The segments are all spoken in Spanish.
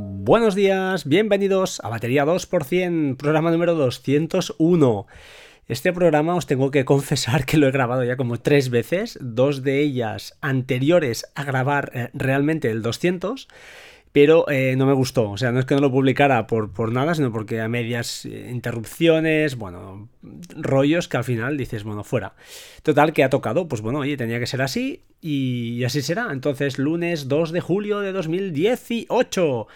Buenos días, bienvenidos a Batería 2%, programa número 201. Este programa os tengo que confesar que lo he grabado ya como tres veces, dos de ellas anteriores a grabar eh, realmente el 200 pero eh, no me gustó. O sea, no es que no lo publicara por, por nada, sino porque a medias eh, interrupciones, bueno, rollos que al final dices, bueno, fuera. Total, que ha tocado, pues bueno, oye, tenía que ser así y así será. Entonces, lunes 2 de julio de 2018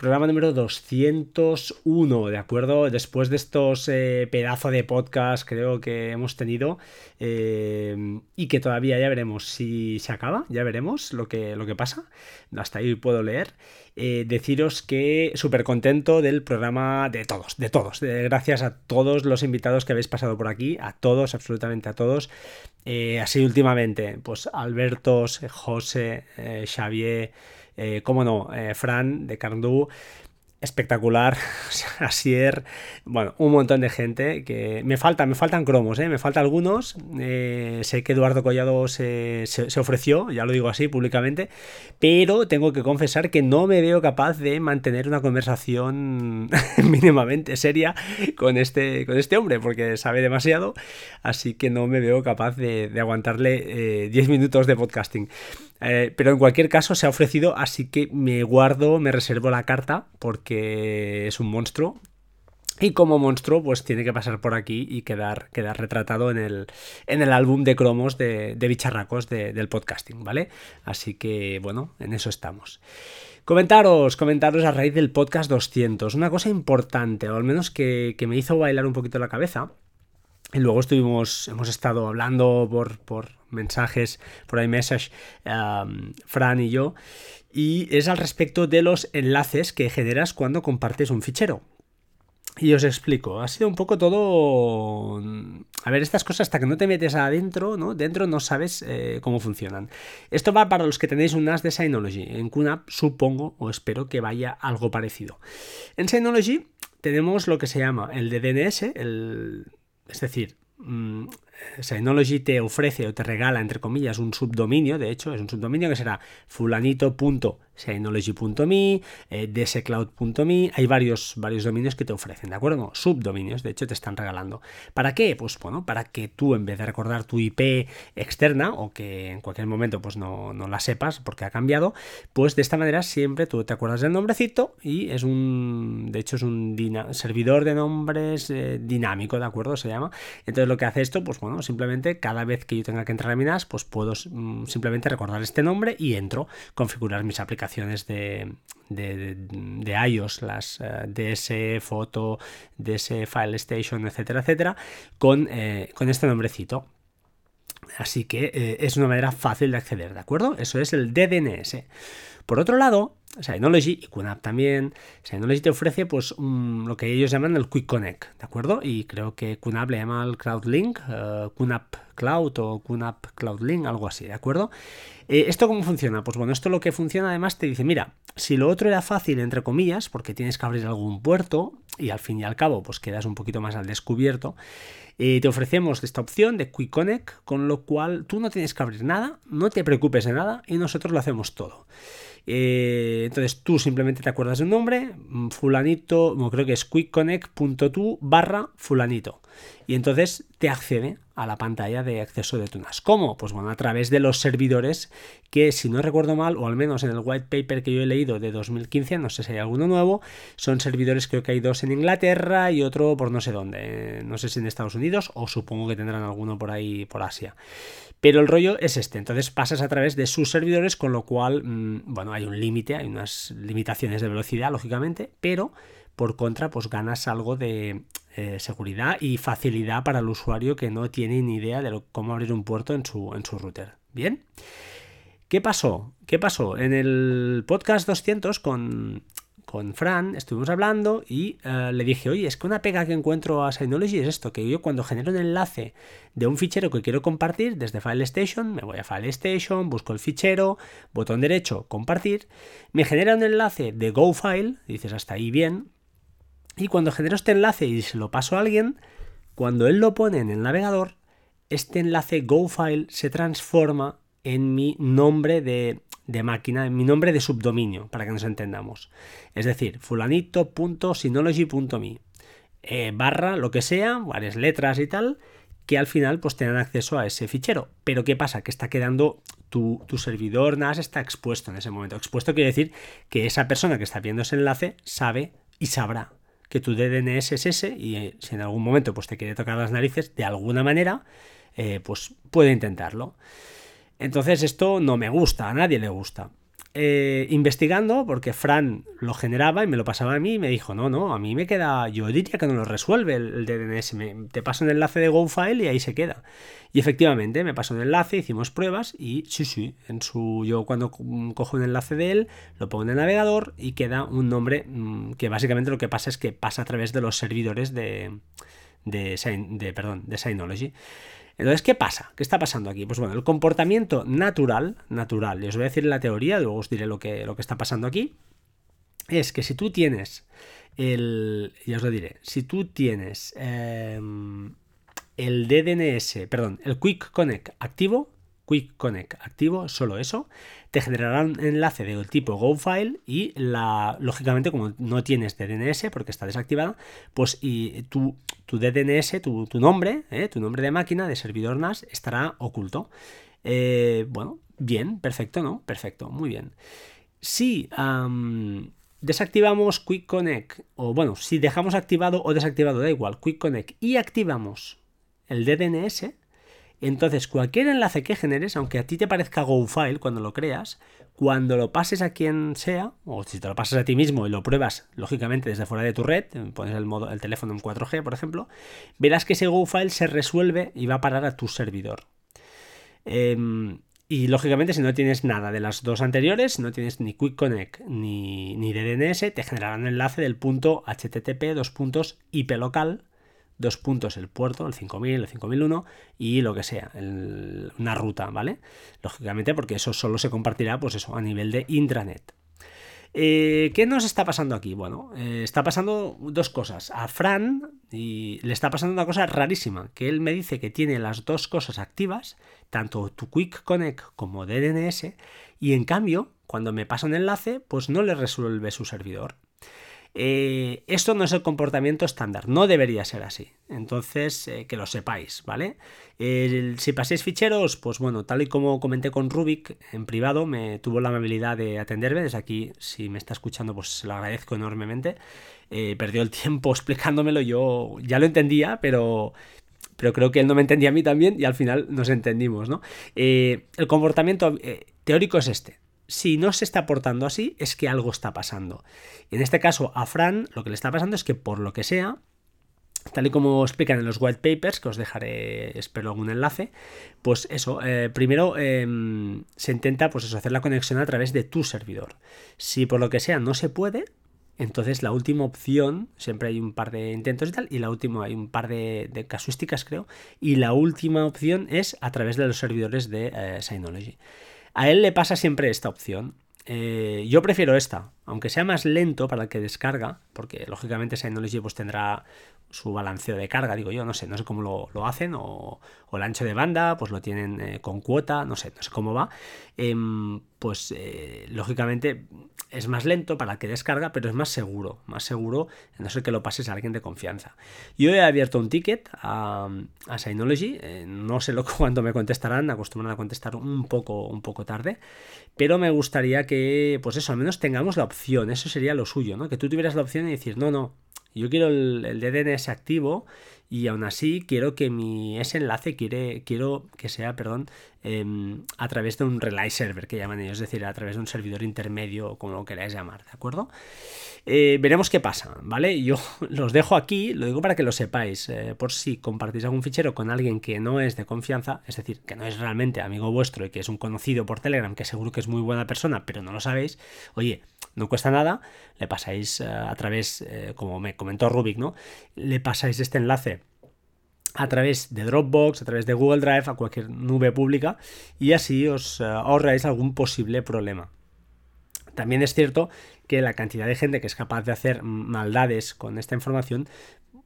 programa número 201, ¿de acuerdo? Después de estos eh, pedazos de podcast creo que hemos tenido eh, y que todavía ya veremos si se acaba, ya veremos lo que, lo que pasa. Hasta ahí puedo leer. Eh, deciros que súper contento del programa de todos, de todos. gracias a todos los invitados que habéis pasado por aquí, a todos, absolutamente a todos. así últimamente, pues Albertos, José, Xavier. Eh, cómo no, eh, Fran de Carndú espectacular, Asier, bueno, un montón de gente que me falta, me faltan cromos, ¿eh? me faltan algunos, eh, sé que Eduardo Collado se, ofreció, ya lo digo así públicamente, pero tengo que confesar que no me veo capaz de mantener una conversación mínimamente seria con este, con este hombre, porque sabe demasiado, así que no me veo capaz de, aguantarle 10 eh, minutos de podcasting. Eh, pero en cualquier caso se ha ofrecido, así que me guardo, me reservo la carta porque es un monstruo. Y como monstruo, pues tiene que pasar por aquí y quedar, quedar retratado en el, en el álbum de cromos de, bicharracos del podcasting, ¿vale? Así que, bueno, en eso estamos. Comentaros, comentaros a raíz del podcast 200. Una cosa importante, o al menos que, que me hizo bailar un poquito la cabeza, y luego estuvimos, hemos estado hablando por, por mensajes, por iMessage, Fran y yo, y es al respecto de los enlaces que generas cuando compartes un fichero. Y os explico, ha sido un poco todo... A ver, estas cosas hasta que no te metes adentro, ¿no? Dentro no sabes eh, cómo funcionan. Esto va para los que tenéis un NAS de Synology. En QNAP supongo o espero que vaya algo parecido. En Synology tenemos lo que se llama el de DNS, el es decir, mm, Synology te ofrece o te regala, entre comillas, un subdominio, de hecho, es un subdominio que será fulanito.synology.me, eh, dscloud.me, hay varios, varios dominios que te ofrecen, ¿de acuerdo? subdominios, de hecho, te están regalando. ¿Para qué? Pues bueno, para que tú, en vez de recordar tu IP externa, o que en cualquier momento pues no, la sepas porque ha cambiado, pues de esta manera siempre tú te acuerdas del nombrecito y es un, de hecho, es un servidor de nombres eh, dinámico, ¿de acuerdo? Se llama. Entonces lo que hace esto, pues bueno, Simplemente cada vez que yo tenga que entrar a mi NAS, pues puedo mm, simplemente recordar este nombre y entro, configurar mis aplicaciones de, de, iOS, las eh, DS, Foto, DS, File Station, etcétera, etcétera, con, eh, con este nombrecito. Así que eh, es una manera fácil de acceder, ¿de acuerdo? Eso es el DDNS. Por otro lado, Synology y QNAP también, Synology te ofrece pues lo que ellos llaman el Quick Connect, ¿de acuerdo? Y creo que QNAP le llama el CloudLink, uh, QNAP Cloud o QNAP CloudLink, algo así, ¿de acuerdo? Eh, ¿Esto cómo funciona? Pues bueno, esto lo que funciona además te dice, mira, si lo otro era fácil, entre comillas, porque tienes que abrir algún puerto y al fin y al cabo pues quedas un poquito más al descubierto, eh, te ofrecemos esta opción de Quick Connect, con lo cual tú no tienes que abrir nada, no te preocupes de nada y nosotros lo hacemos todo. Eh, entonces tú simplemente te acuerdas de un nombre, mm, fulanito, no, creo que es quickconnect.tu barra fulanito. Y entonces te accede a la pantalla de acceso de tu NAS. ¿Cómo? Pues bueno, a través de los servidores que, si no recuerdo mal, o al menos en el white paper que yo he leído de 2015, no sé si hay alguno nuevo, son servidores, creo que hay dos en Inglaterra y otro por no sé dónde, no sé si en Estados Unidos o supongo que tendrán alguno por ahí, por Asia. Pero el rollo es este, entonces pasas a través de sus servidores, con lo cual, mm, bueno, hay un límite, hay unas limitaciones de velocidad, lógicamente, pero por contra, pues ganas algo de eh, seguridad y facilidad para el usuario que no tiene ni idea de cómo abrir un puerto en su, en su router. Bien. ¿Qué pasó? ¿Qué pasó? En el podcast 200 con con Fran estuvimos hablando y eh, le dije, oye, es que una pega que encuentro a Synology es esto, que yo cuando genero un enlace de un fichero que quiero compartir desde File Station, me voy a File Station, busco el fichero, botón derecho, compartir, me genera un enlace de GoFile, dices hasta ahí bien, y cuando genero este enlace y se lo paso a alguien, cuando él lo pone en el navegador, este enlace GoFile se transforma en mi nombre de de máquina, mi nombre de subdominio, para que nos entendamos. Es decir, fulanito.synology.me eh, barra lo que sea, varias letras y tal, que al final pues tengan acceso a ese fichero. Pero ¿qué pasa? Que está quedando tu, servidor NAS está expuesto en ese momento. Expuesto quiere decir que esa persona que está viendo ese enlace sabe y sabrá que tu DNS es ese y eh, si en algún momento pues te quiere tocar las narices de alguna manera, eh, pues puede intentarlo. Entonces esto no me gusta, a nadie le gusta. Eh, investigando, porque Fran lo generaba y me lo pasaba a mí, y me dijo, no, no, a mí me queda, yo diría que no lo resuelve el, DNS, te paso un enlace de GoFile y ahí se queda. Y efectivamente, me pasó un enlace, hicimos pruebas y sí, sí, en su, yo cuando cojo un enlace de él, lo pongo en el navegador y queda un nombre mm, que básicamente lo que pasa es que pasa a través de los servidores de, de, de, perdón, de Synology. Entonces, ¿qué pasa? ¿Qué está pasando aquí? Pues bueno, el comportamiento natural, natural, y os voy a decir la teoría, luego os diré lo que, lo que está pasando aquí, es que si tú tienes el, ya os lo diré, si tú tienes em, el DDNS, perdón, el Quick Connect activo, Quick Connect activo, solo eso, te generará un enlace del tipo GoFile y lógicamente como no tienes DNS porque está desactivado, pues y tu, tu DNS, tu, nombre, eh, tu nombre de máquina de servidor NAS estará oculto. Eh, bueno, bien, perfecto, ¿no? Perfecto, muy bien. Si desactivamos Quick Connect, o bueno, si dejamos activado o desactivado, da igual, Quick Connect, y activamos el DNS, entonces, cualquier enlace que generes, aunque a ti te parezca GoFile cuando lo creas, cuando lo pases a quien sea, o si te lo pasas a ti mismo y lo pruebas, lógicamente, desde fuera de tu red, pones el, modo, el teléfono en 4G, por ejemplo, verás que ese GoFile se resuelve y va a parar a tu servidor. Em, y lógicamente, si no tienes nada de las dos anteriores, no tienes ni Quick Connect ni, ni DNS, te generarán un enlace del punto HTTP, dos puntos IP local dos puntos el puerto, el 5000, el 5001 y lo que sea, una ruta, ¿vale? Lógicamente porque eso solo se compartirá, pues eso, a nivel de intranet. Eh, ¿Qué nos está pasando aquí? Bueno, eh, está pasando dos cosas. A Fran y le está pasando una cosa rarísima, que él me dice que tiene las dos cosas activas, tanto tu Quick Connect como DNS, y en cambio, cuando me pasa un enlace, pues no le resuelve su servidor. Eh, esto no es el comportamiento estándar, no debería ser así. Entonces, eh, que lo sepáis, ¿vale? si paséis ficheros, pues bueno, tal y como comenté con Rubik en privado, me tuvo la amabilidad de atenderme. Desde aquí, si me está escuchando, pues se lo agradezco enormemente. Eh, perdió el tiempo explicándomelo, yo ya lo entendía, pero, pero creo que él no me entendía a mí también y al final nos entendimos, ¿no? el comportamiento teórico es este si no se está portando así, es que algo está pasando. Y en este caso, a Fran lo que le está pasando es que por lo que sea, tal y como explican en los white papers, que os dejaré, espero, algún enlace, pues eso, eh, primero em, se intenta pues eso, hacer la conexión a través de tu servidor. Si por lo que sea no se puede, entonces la última opción, siempre hay un par de intentos y tal, y la última hay un par de, casuísticas creo, y la última opción es a través de los servidores de eh, Synology. A él le pasa siempre esta opción. Eh, yo prefiero esta, aunque sea más lento para el que descarga, porque lógicamente Synology pues tendrá su balanceo de carga, digo yo, no sé, no sé cómo lo, hacen, o, el ancho de banda, pues lo tienen eh, con cuota, no sé, no sé cómo va, em, pues eh, lógicamente es más lento para que descarga, pero es más seguro, más seguro, no ser que lo pases a alguien de confianza. Yo he abierto un ticket a, a Synology, eh, no sé lo, cuándo me contestarán, acostumbran a contestar un poco, un poco tarde, pero me gustaría que, pues eso, al menos tengamos la opción, eso sería lo suyo, ¿no? Que tú tuvieras la opción de decir, no, no, yo quiero el, DNS activo y aún así quiero que mi ese enlace quiere, quiero que sea, perdón, em, a través de un relay server que llaman ellos, es decir, a través de un servidor intermedio, como lo queráis llamar, ¿de acuerdo? Eh, veremos qué pasa, ¿vale? Yo los dejo aquí, lo digo para que lo sepáis, eh, por si compartís algún fichero con alguien que no es de confianza, es decir, que no es realmente amigo vuestro y que es un conocido por Telegram, que seguro que es muy buena persona, pero no lo sabéis, oye, no cuesta nada, le pasáis eh, a través, eh, como me comentó Rubik, ¿no? Le pasáis este enlace a través de Dropbox, a través de Google Drive, a cualquier nube pública y así os eh, ahorráis algún posible problema. También es cierto que la cantidad de gente que es capaz de hacer maldades con esta información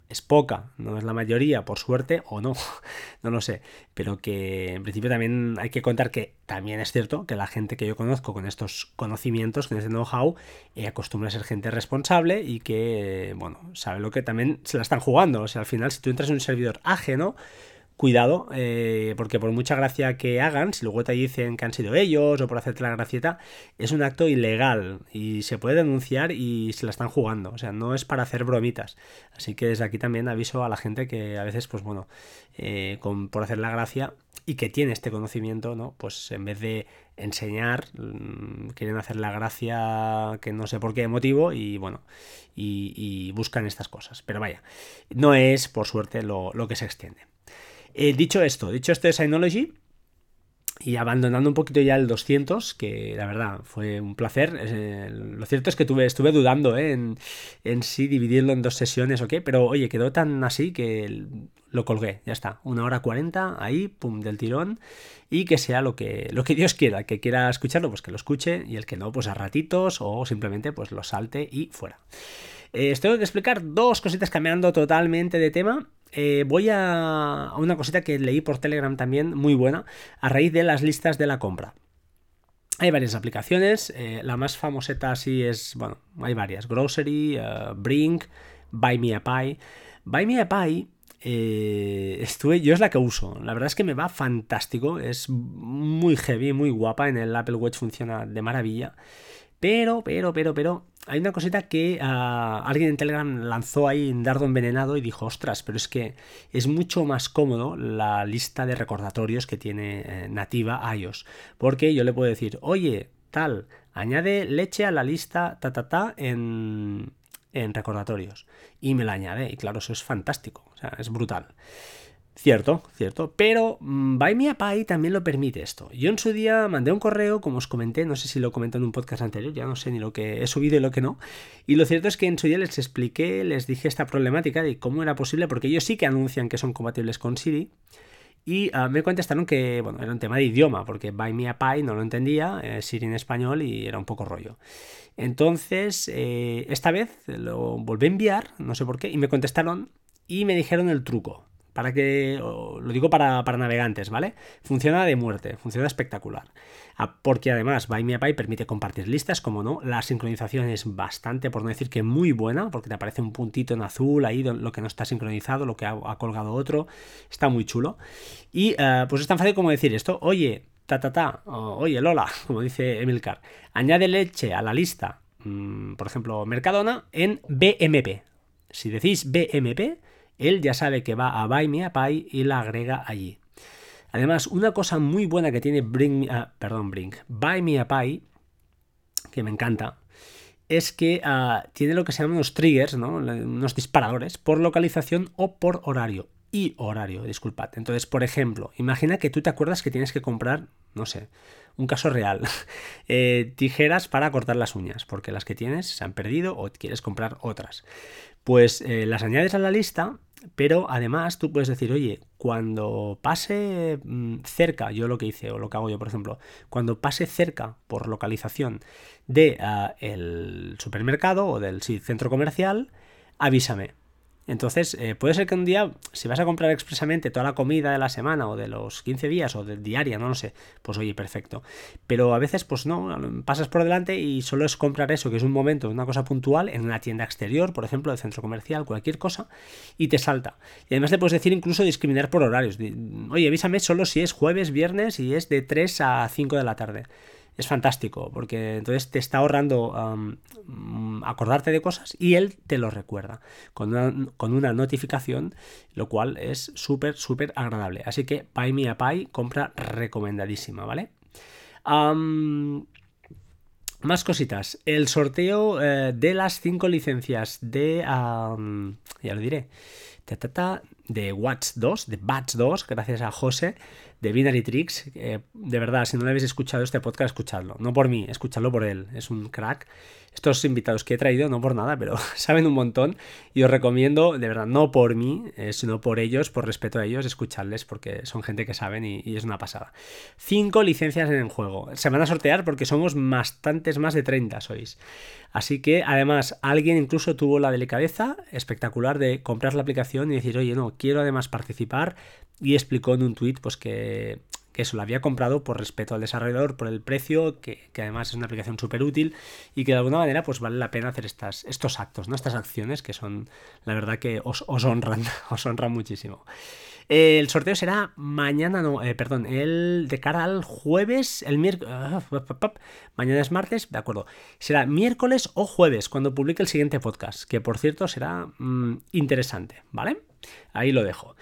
es poca, no es la mayoría, por suerte, o no, no lo sé, pero que en principio también hay que contar que también es cierto que la gente que yo conozco con estos conocimientos, con este know-how, eh, acostumbra a ser gente responsable y que, bueno, sabe lo que también se la están jugando, o sea, al final si tú entras en un servidor ajeno, cuidado, eh, porque por mucha gracia que hagan, si luego te dicen que han sido ellos o por hacerte la gracieta, es un acto ilegal y se puede denunciar y se la están jugando. O sea, no es para hacer bromitas. Así que desde aquí también aviso a la gente que a veces, pues bueno, eh, por hacer la gracia y que tiene este conocimiento, ¿no? Pues en vez de enseñar, mm, quieren hacer la gracia que no sé por qué motivo y bueno, y, buscan estas cosas. Pero vaya, no es por suerte lo que se extiende. Eh, dicho esto, dicho esto de Synology, y abandonando un poquito ya el 200, que la verdad fue un placer. Eh, lo cierto es que tuve, estuve dudando eh, en, en sí dividirlo en dos sesiones o qué, pero oye, quedó tan así que lo colgué, ya está. Una hora cuarenta, ahí, pum, del tirón. Y que sea lo que, lo que Dios quiera. Que quiera escucharlo, pues que lo escuche. Y el que no, pues a ratitos o simplemente pues lo salte y fuera. Eh, tengo que explicar dos cositas cambiando totalmente de tema. Eh, voy a, una cosita que leí por Telegram también, muy buena, a raíz de las listas de la compra. Hay varias aplicaciones, eh, la más famoseta así es, bueno, hay varias, Grocery, eh, Brink, Buy Me a Pie. Buy Me a Pie estuve, yo es la que uso. La verdad es que me va fantástico. Es muy heavy, muy guapa. En el Apple Watch funciona de maravilla. Pero, pero, pero, pero, hay una cosita que ah, alguien en Telegram lanzó ahí en dardo envenenado y dijo, ostras, pero es que es mucho más cómodo la lista de recordatorios que tiene eh, nativa iOS. Porque yo le puedo decir, oye, tal, añade leche a la lista ta ta ta en, en recordatorios. Y me la añade. Y claro, eso es fantástico. O sea, es brutal. Cierto, cierto, pero mm, Buy Me a también lo permite esto. Yo en su día mandé un correo, como os comenté, no sé si lo comenté en un podcast anterior, ya no sé ni lo que he subido y lo que no. Y lo cierto es que en su día les expliqué, les dije esta problemática de cómo era posible, porque ellos sí que anuncian que son compatibles con Siri. Y ah, me contestaron que, bueno, era un tema de idioma, porque Buy Me a Pie no lo entendía, eh, Siri en español y era un poco rollo. Entonces, eh, esta vez lo volví a enviar, no sé por qué, y me contestaron y me dijeron el truco para que, lo digo para, navegantes, ¿vale? Funciona de muerte, funciona espectacular. Ah, porque además BuyMeAPI permite compartir listas, como no, la sincronización es bastante, por no decir que muy buena, porque te aparece un puntito en azul ahí, lo que no está sincronizado, lo que ha, colgado otro, está muy chulo. Y eh, pues es tan fácil como decir esto, oye, ta ta ta, oye, Lola, como dice Emilcar, añade leche a la lista, mm, por ejemplo, Mercadona, en BMP. Si decís BMP, él ya sabe que va a Buy Me a Pie y la agrega allí. Además, una cosa muy buena que tiene Bring, perdón, Bring, Buy Me a Pie, que me encanta, es que ah, tiene lo que se llaman unos triggers, ¿no? unos disparadores, por localización o por horario. Y horario, disculpad. Entonces, por ejemplo, imagina que tú te acuerdas que tienes que comprar, no sé, un caso real, eh, tijeras para cortar las uñas, porque las que tienes se han perdido o quieres comprar otras. Pues eh, las añades a la lista pero además tú puedes decir, oye, cuando pase mm, cerca, yo lo que hice o lo que hago yo, por ejemplo, cuando pase cerca por localización de ah, el supermercado o del centro comercial, avísame. Entonces, eh, puede ser que un día, si vas a comprar expresamente toda la comida de la semana o de los 15 días o de diaria, no lo sé, pues oye, perfecto. Pero a veces, pues no, pasas por delante y solo es comprar eso, que es un momento, una cosa puntual, en una tienda exterior, por ejemplo, de centro comercial, cualquier cosa, y te salta. Y además te puedes decir incluso discriminar por horarios. Oye, avísame solo si es jueves, viernes y es de 3 a 5 de la tarde es fantástico, porque entonces te está ahorrando acordarte de cosas y él te lo recuerda con una, notificación, lo cual es súper, súper agradable. Así que Pay Me a compra recomendadísima, ¿vale? más cositas. El sorteo eh, de las cinco licencias de... ya lo diré. De Watch 2, de Batch 2, gracias a José de Binary Tricks. de verdad, si no le habéis escuchado este podcast, escuchadlo. No por mí, escuchadlo por él. Es un crack. Estos invitados que he traído, no por nada, pero saben un montón y os recomiendo, de verdad, no por mí, eh, sino por ellos, por respeto a ellos, escucharles porque son gente que saben y, y, es una pasada. Cinco licencias en el juego. Se van a sortear porque somos bastantes, más de 30 sois. Así que además alguien incluso tuvo la delicadeza espectacular de comprar la aplicación y decir, oye, no, quiero además participar y explicó en un tuit pues que, eso lo había comprado por respeto al desarrollador, por el precio, que, además es una aplicación súper útil y que de alguna manera pues vale la pena hacer estas, estos actos, ¿no? estas acciones que son la verdad que os, honran, os honran muchísimo. El sorteo será mañana, no, eh, perdón, el de cara al jueves, el miércoles, ah, mañana es martes, de acuerdo, será miércoles o jueves cuando publique el siguiente podcast, que por cierto será mm, interesante, ¿vale? Ahí lo dejo.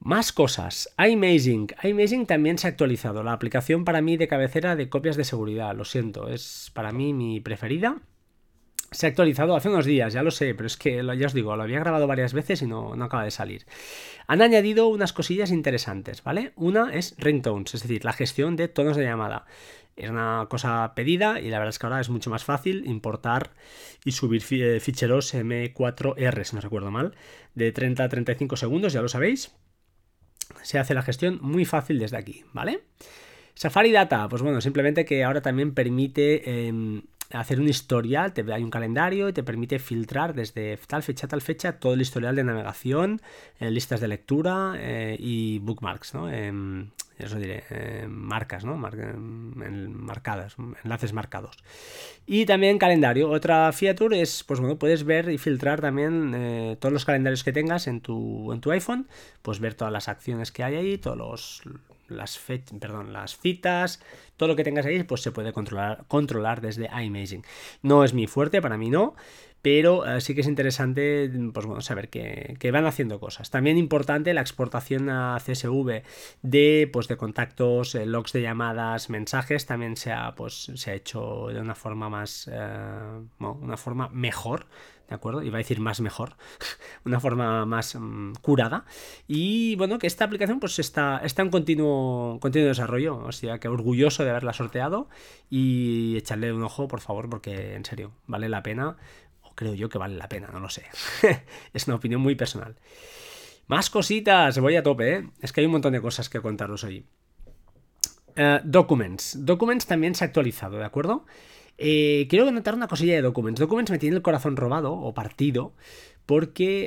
Más cosas. iMazing. iMazing también se ha actualizado. La aplicación para mí de cabecera de copias de seguridad. Lo siento, es para mí mi preferida. Se ha actualizado hace unos días, ya lo sé, pero es que ya os digo, lo había grabado varias veces y no, no acaba de salir. Han añadido unas cosillas interesantes, ¿vale? Una es ringtones, es decir, la gestión de tonos de llamada. Es una cosa pedida y la verdad es que ahora es mucho más fácil importar y subir eh, ficheros M4R, si no recuerdo mal, de 30 a 35 segundos, ya lo sabéis se hace la gestión muy fácil desde aquí, ¿vale? Safari Data, pues bueno, simplemente que ahora también permite em, hacer un historial, te, hay un calendario y te permite filtrar desde tal fecha a tal fecha todo el historial de navegación, eh, listas de lectura eh, y bookmarks, ¿no? Em, eso diré, em, marcas, ¿no? marcadas, enlaces marcados. Y también calendario. Otra feature es, pues bueno, puedes ver y filtrar también eh, todos los calendarios que tengas en tu, en tu iPhone, pues ver todas las acciones que hay ahí, todos los las, perdón, las citas, todo lo que tengas ahí, pues se puede controlar, controlar desde iMazing. No es mi fuerte, para mí no, pero eh, sí que es interesante pues bueno, saber que, van haciendo cosas. También importante la exportación a CSV de, pues, de contactos, eh, logs de llamadas, mensajes, también se ha, pues, se ha hecho de una forma más, eh, una forma mejor ¿de acuerdo? Iba a decir más mejor, una forma más mm, curada. Y bueno, que esta aplicación pues está, está en continuo, continuo desarrollo, o sea que orgulloso de haberla sorteado y echarle un ojo, por favor, porque en serio, vale la pena, o creo yo que vale la pena, no lo sé. es una opinión muy personal. Más cositas, voy a tope, ¿eh? Es que hay un montón de cosas que contaros hoy. Eh, documents. Documents también se ha actualizado, ¿de acuerdo? Eh, quiero notar una cosilla de Documents. Documents me tiene el corazón robado o partido porque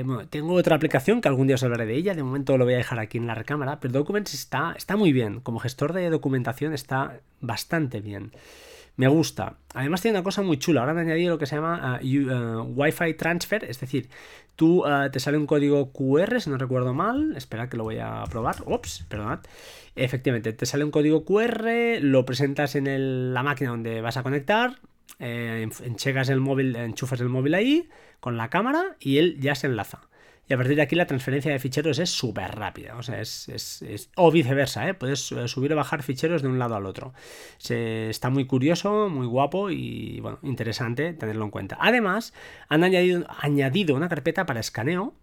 eh, tengo otra aplicación que algún día os hablaré de ella, de momento lo voy a dejar aquí en la recámara, pero Documents está, está muy bien, como gestor de documentación está bastante bien. Me gusta. Además tiene una cosa muy chula. Ahora han añadido lo que se llama uh, uh, Wi-Fi Transfer. Es decir, tú uh, te sale un código QR, si no recuerdo mal. Espera que lo voy a probar. Ups, perdonad. Efectivamente, te sale un código QR, lo presentas en la máquina donde vas a conectar, eh, el móvil, enchufas el móvil ahí con la cámara y él ya se enlaza. Y a partir de aquí la transferencia de ficheros es súper rápida. O sea, es, o viceversa, ¿eh? puedes eh, subir o bajar ficheros de un lado al otro. Se, está muy curioso, muy guapo y bueno, interesante tenerlo en cuenta. Además, han añadido, añadido una carpeta para escaneo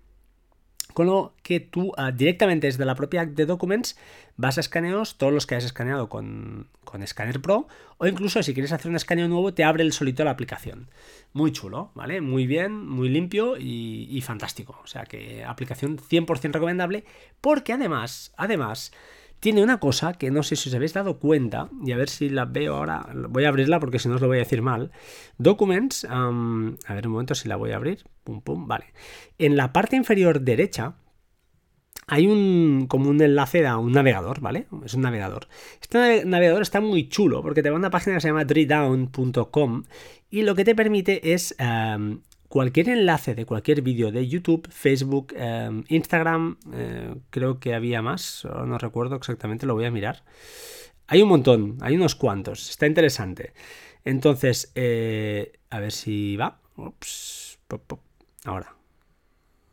con lo que tú ah, directamente desde la propia de Documents vas a escaneos, todos los que hayas escaneado con, con Scanner Pro, o incluso si quieres hacer un escaneo nuevo, te abre el solito la aplicación. Muy chulo, ¿vale? Muy bien, muy limpio y, y fantástico. O sea que aplicación 100% recomendable, porque además, además, tiene una cosa que no sé si os habéis dado cuenta, y a ver si la veo ahora, voy a abrirla porque si no os lo voy a decir mal. Documents, a ver un momento si la voy a abrir, pum pum, vale. En la parte inferior derecha hay un como un enlace a un navegador, ¿vale? Es un navegador. Este navegador está muy chulo porque te va a una página que se llama dridown.com y lo que te permite es cualquier enlace de cualquier vídeo de YouTube, Facebook, em, Instagram, eh, creo que había más, no recuerdo exactamente, lo voy a mirar. Hay un montón, hay unos cuantos, está interesante. Entonces, eh, a ver si va. Ups, ahora.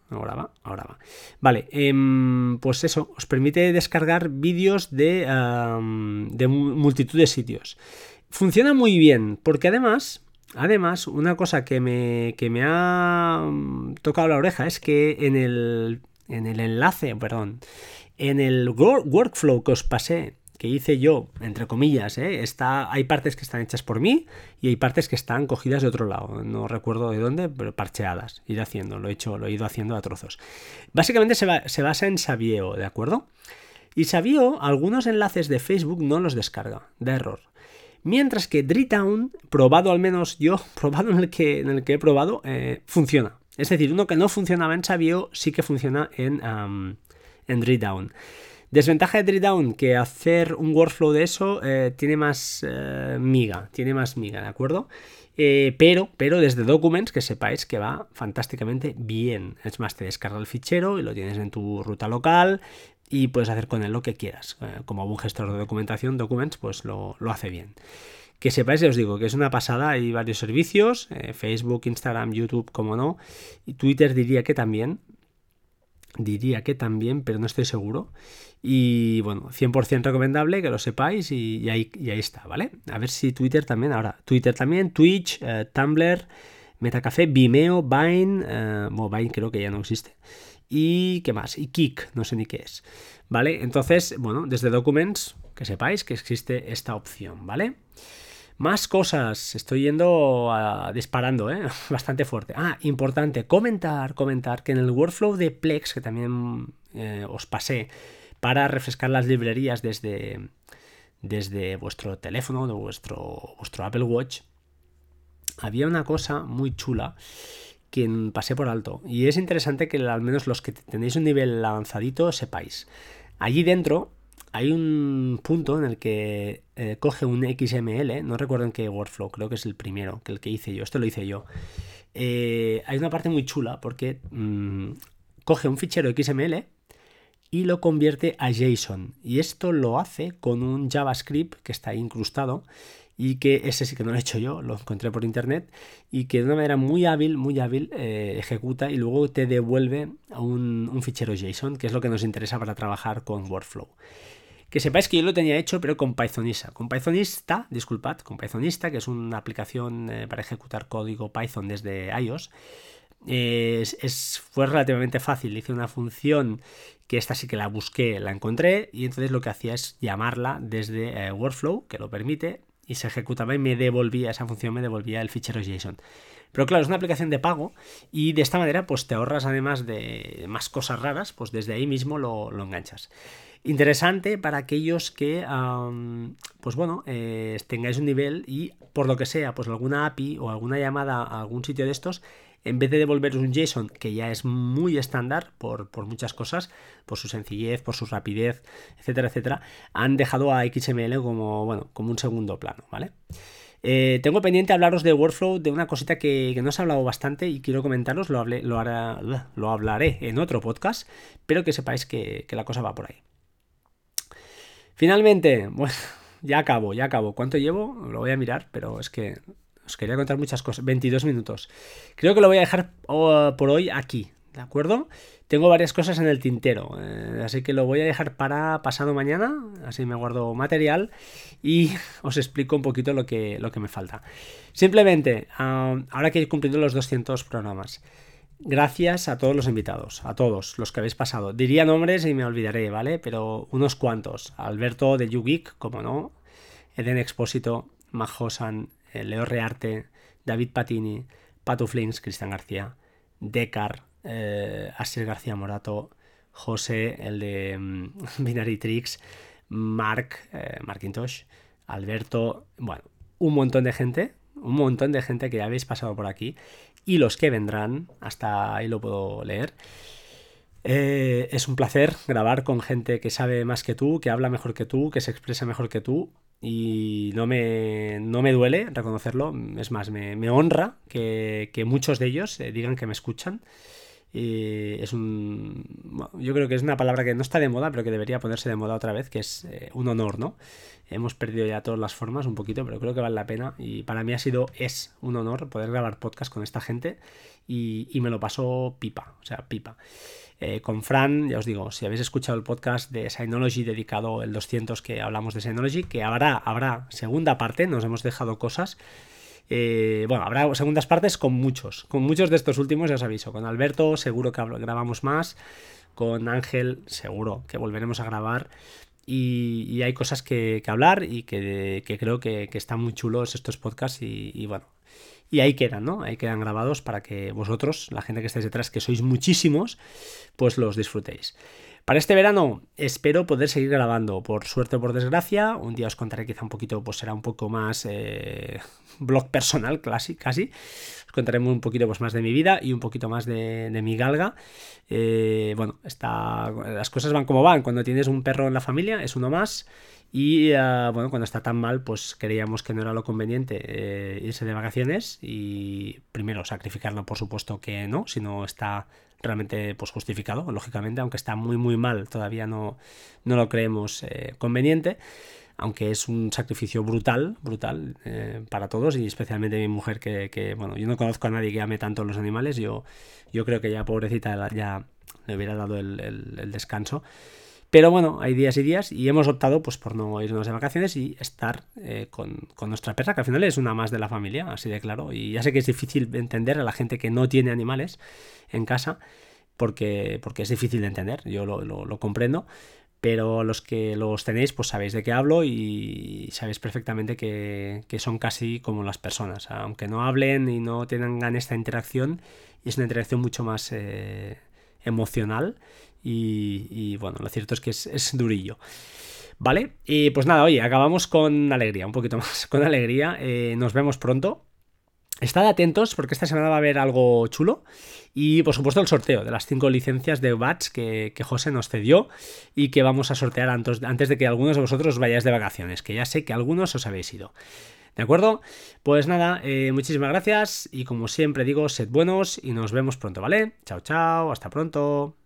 Ahora va, ahora va. Vale, em, pues eso, os permite descargar vídeos de, em, de multitud de sitios. Funciona muy bien, porque además Además, una cosa que me, que me ha mm, tocado la oreja es que en el, en el enlace, perdón, en el workflow que os pasé, que hice yo, entre comillas, ¿eh? Está, hay partes que están hechas por mí y hay partes que están cogidas de otro lado. No recuerdo de dónde, pero parcheadas. Ir haciendo, lo he hecho, lo he ido haciendo a trozos. Básicamente se, se basa en Savio, ¿de acuerdo? Y Savio, algunos enlaces de Facebook no los descarga, de error. Mientras que Dritown, probado al menos yo, probado en el que, en el que he probado, eh, funciona. Es decir, uno que no funcionaba en Savio sí que funciona en, um, en Desventaja de Dritown, que hacer un workflow de eso eh, tiene más eh, miga, tiene más miga, ¿de acuerdo? pero, pero desde Documents que sepáis que va fantásticamente bien. Es más, te descarga el fichero y lo tienes en tu ruta local, y puedes hacer con él lo que quieras. Eh, como un gestor de documentación, Documents, pues lo, hace bien. Que sepáis, os digo, que es una pasada, hay varios servicios, eh, Facebook, Instagram, YouTube, como no, y Twitter diría que también, diría que también, pero no estoy seguro. Y bueno, 100% recomendable que lo sepáis y, ahí, está, ¿vale? A ver si Twitter también, ahora, Twitter también, Twitch, eh, Tumblr, Metacafé, Vimeo, Vine, bueno, Vine creo que ya no existe y qué más, y Kik, no sé ni qué es, ¿vale? Entonces, bueno, desde Documents, que sepáis que existe esta opción, ¿vale? Más cosas, estoy yendo disparando, ¿eh? bastante fuerte. Ah, importante, comentar, comentar que en el workflow de Plex, que también eh, os pasé para refrescar las librerías desde, desde vuestro teléfono, de vuestro, vuestro Apple Watch, había una cosa muy chula quien pasé por alto. Y es interesante que al menos los que tenéis un nivel avanzadito sepáis. Allí dentro hay un punto en el que eh, coge un XML, no recuerdo en qué workflow, creo que es el primero, que el que hice yo, esto lo hice yo. Eh, hay una parte muy chula porque mm, coge un fichero XML y lo convierte a JSON. Y esto lo hace con un JavaScript que está incrustado y que ese sí que no lo he hecho yo, lo encontré por internet y que de una manera muy hábil, muy hábil eh, ejecuta y luego te devuelve un, un, fichero JSON, que es lo que nos interesa para trabajar con Workflow. Que sepáis que yo lo tenía hecho, pero con Pythonista. Con Pythonista, disculpad, con Pythonista, que es una aplicación eh, para ejecutar código Python desde iOS. es, fue relativamente fácil. Hice una función que esta sí que la busqué, la encontré, y entonces lo que hacía es llamarla desde eh, Workflow, que lo permite, y se ejecutaba y me devolvía, esa función me devolvía el fichero JSON. Pero claro, es una aplicación de pago y de esta manera pues te ahorras además de más cosas raras, pues desde ahí mismo lo, enganchas. Interesante para aquellos que, pues bueno, eh, tengáis un nivel y por lo que sea, pues alguna API o alguna llamada a algún sitio de estos en vez de devolveros un JSON que ya es muy estándar por, muchas cosas, por su sencillez, por su rapidez, etcétera, etcétera, han dejado a XML como, bueno, como un segundo plano, ¿vale? Eh, tengo pendiente hablaros de Workflow, de una cosita que, no os he hablado bastante y quiero comentaros, lo, hablé, lo, lo hablaré en otro podcast, pero que sepáis que, que la cosa va por ahí. Finalmente, bueno, ya acabo, ya acabo. ¿Cuánto llevo? Lo voy a mirar, pero es que os quería contar muchas cosas. 22 minutos. Creo que lo voy a dejar oh, por hoy aquí, ¿de acuerdo? Tengo varias cosas en el tintero, eh, así que lo voy a dejar para pasado mañana, así me guardo material y os explico un poquito lo que, lo que me falta. Simplemente, ahora que he cumplido los 200 programas, gracias a todos los invitados, a todos los que habéis pasado. Diría nombres y me olvidaré, ¿vale? Pero unos cuantos. Alberto de YouGeek, como no, Eden Expósito, Majosan, eh, Leo Rearte, David Patini, Pato Flins, Cristian García, Decar, eh, García Morato, José, el de mm, Binary Tricks, Mark, eh, Markintosh, Alberto, bueno, un montón de gente, un montón de gente que ya habéis pasado por aquí y los que vendrán, hasta ahí lo puedo leer. Eh, es un placer grabar con gente que sabe más que tú, que habla mejor que tú, que se expresa mejor que tú y no me, no me duele reconocerlo, es más, me, honra que, muchos de ellos eh, digan que me escuchan. Es un. yo creo que es una palabra que no está de moda, pero que debería ponerse de moda otra vez, que es eh, un honor, ¿no? Hemos perdido ya todas las formas un poquito, pero creo que vale la pena. Y para mí ha sido, es un honor poder grabar podcast con esta gente y, y me lo paso pipa, o sea, pipa. Eh, con Fran, ya os digo, si habéis escuchado el podcast de Synology dedicado el 200 que hablamos de Synology, que habrá, habrá segunda parte, nos hemos dejado cosas. Eh, bueno, habrá segundas partes con muchos, con muchos de estos últimos, ya os aviso. Con Alberto seguro que grabamos más, con Ángel seguro que volveremos a grabar. Y, hay cosas que, hablar y que, creo que, están muy chulos estos podcasts y, bueno, y ahí quedan, ¿no? Ahí quedan grabados para que vosotros, la gente que estáis detrás, que sois muchísimos, pues los disfrutéis. Para este verano espero poder seguir grabando, por suerte o por desgracia. Un día os contaré quizá un poquito, pues será un poco más eh, blog personal, casi, casi. Os contaré un poquito pues, más de mi vida y un poquito más de, mi galga. Eh, bueno, está, las cosas van como van. Cuando tienes un perro en la familia es uno más. Y eh, bueno, cuando está tan mal, pues creíamos que no era lo conveniente irse de vacaciones y primero sacrificarlo, por supuesto que no, si no está realmente pues justificado, lógicamente, aunque está muy muy mal, todavía no, no lo creemos eh, conveniente, aunque es un sacrificio brutal, brutal eh, para todos y especialmente mi mujer que, bueno, yo no conozco a nadie que ame tanto los animales, yo, yo creo que ya pobrecita ya le hubiera dado el descanso. Pero bueno, hay días y días y hemos optado pues por no irnos de vacaciones y estar eh, con, nuestra perra, que al final es una más de la familia, así de claro. Y ya sé que es difícil entender a la gente que no tiene animales en casa, porque, porque es difícil de entender, yo lo, comprendo. Pero los que los tenéis, pues sabéis de qué hablo y sabéis perfectamente que, son casi como las personas. Aunque no hablen y no tengan esta interacción, es una interacción mucho más eh, emocional y, bueno, lo cierto es que es, durillo. ¿Vale? Y pues nada, oye, acabamos con alegría, un poquito más con alegría. Eh, nos vemos pronto. Estad atentos porque esta semana va a haber algo chulo y por supuesto el sorteo de las cinco licencias de Bats que, que José nos cedió y que vamos a sortear antes, antes de que algunos de vosotros vayáis de vacaciones, que ya sé que algunos os habéis ido. ¿De acuerdo? Pues nada, eh, muchísimas gracias y como siempre digo, sed buenos y nos vemos pronto, ¿vale? Chao, chao, hasta pronto.